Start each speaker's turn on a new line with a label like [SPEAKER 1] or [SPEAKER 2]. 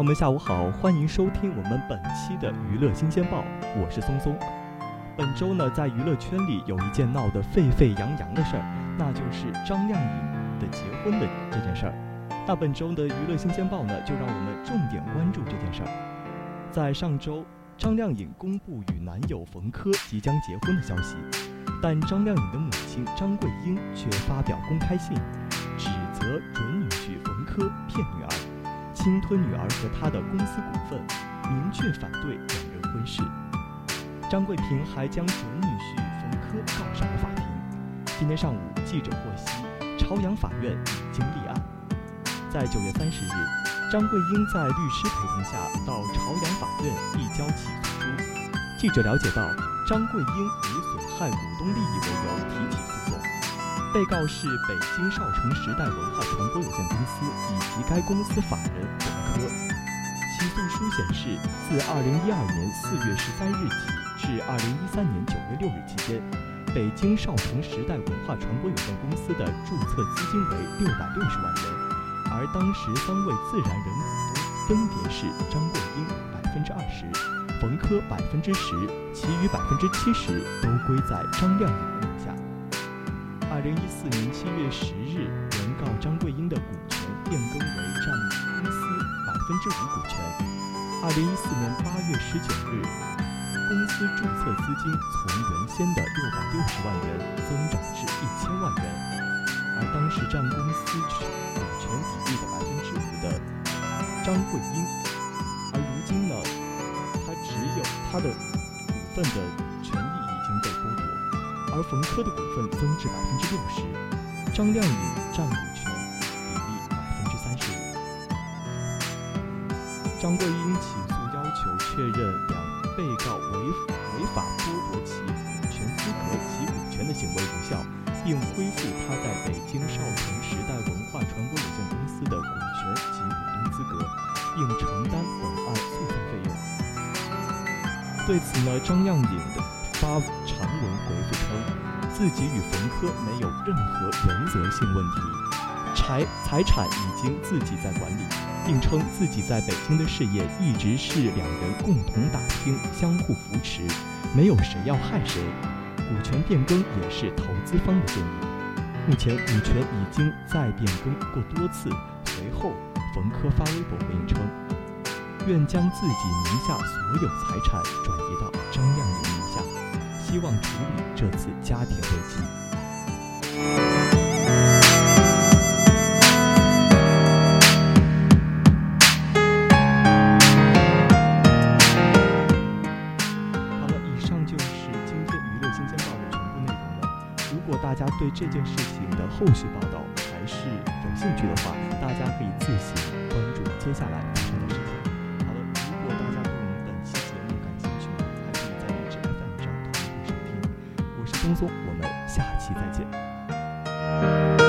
[SPEAKER 1] 朋友们，下午好，欢迎收听我们本期的娱乐新鲜报，我是松松。本周呢，在娱乐圈里有一件闹得沸沸扬扬的事儿，那就是张靓颖的结婚的这件事儿。那本周的娱乐新鲜报呢，就让我们重点关注这件事儿。在上周，张靓颖公布与男友冯轲即将结婚的消息，但张靓颖的母亲张桂英却发表公开信，指责准女婿冯轲骗女儿。侵吞女儿和她的公司股份，明确反对两人婚事。张桂平还将准女婿冯轲告上了法庭。今天上午，记者获悉，朝阳法院已经立案。在九月三十日，张桂英在律师陪同下到朝阳法院递交起诉书。记者了解到，张桂英以损害股东利益为由提起诉讼。被告是北京少城时代文化传播有限公司以及该公司法人冯轲。起诉书显示，自2012年4月13日起至2013年9月6日期间，北京少城时代文化传播有限公司的注册资金为660万元，而当时三位自然人股东分别是张桂英百分之二十，冯轲百分之十，其余百分之七十都归在张靓颖名下。二零一四年七月十日，原告张桂英的股权变更为占公司百分之五股权。二零一四年八月十九日，公司注册资金从原先的六百六十万元增长至一千万元，而当时占公司股权比例的百分之五的张桂英，而如今呢，他只有他的股份的。而冯轲的股份增至百分之六十，张靓颖占股权比例百分之三十五。张桂英起诉要求确认两被告违违法剥夺其股权资格及股权的行为无效，并恢复他在北京少城时代文化传播有限公司的股权及股东资格，并承担本案诉讼费用。对此呢，张靓颖发长文回复称。自己与冯轲没有任何原则性问题，财财产已经自己在管理，并称自己在北京的事业一直是两人共同打拼、相互扶持，没有谁要害谁。股权变更也是投资方的建议。目前股权已经再变更过多次。随后，冯轲发微博回应称，愿将自己名下所有财产转移到张靓颖名下。希望处理这次家庭危机。好了，以上就是今天娱乐新鲜报的全部内容了。如果大家对这件事情的后续报道还是有兴趣的话，大家可以自行关注接下来我们下期再见。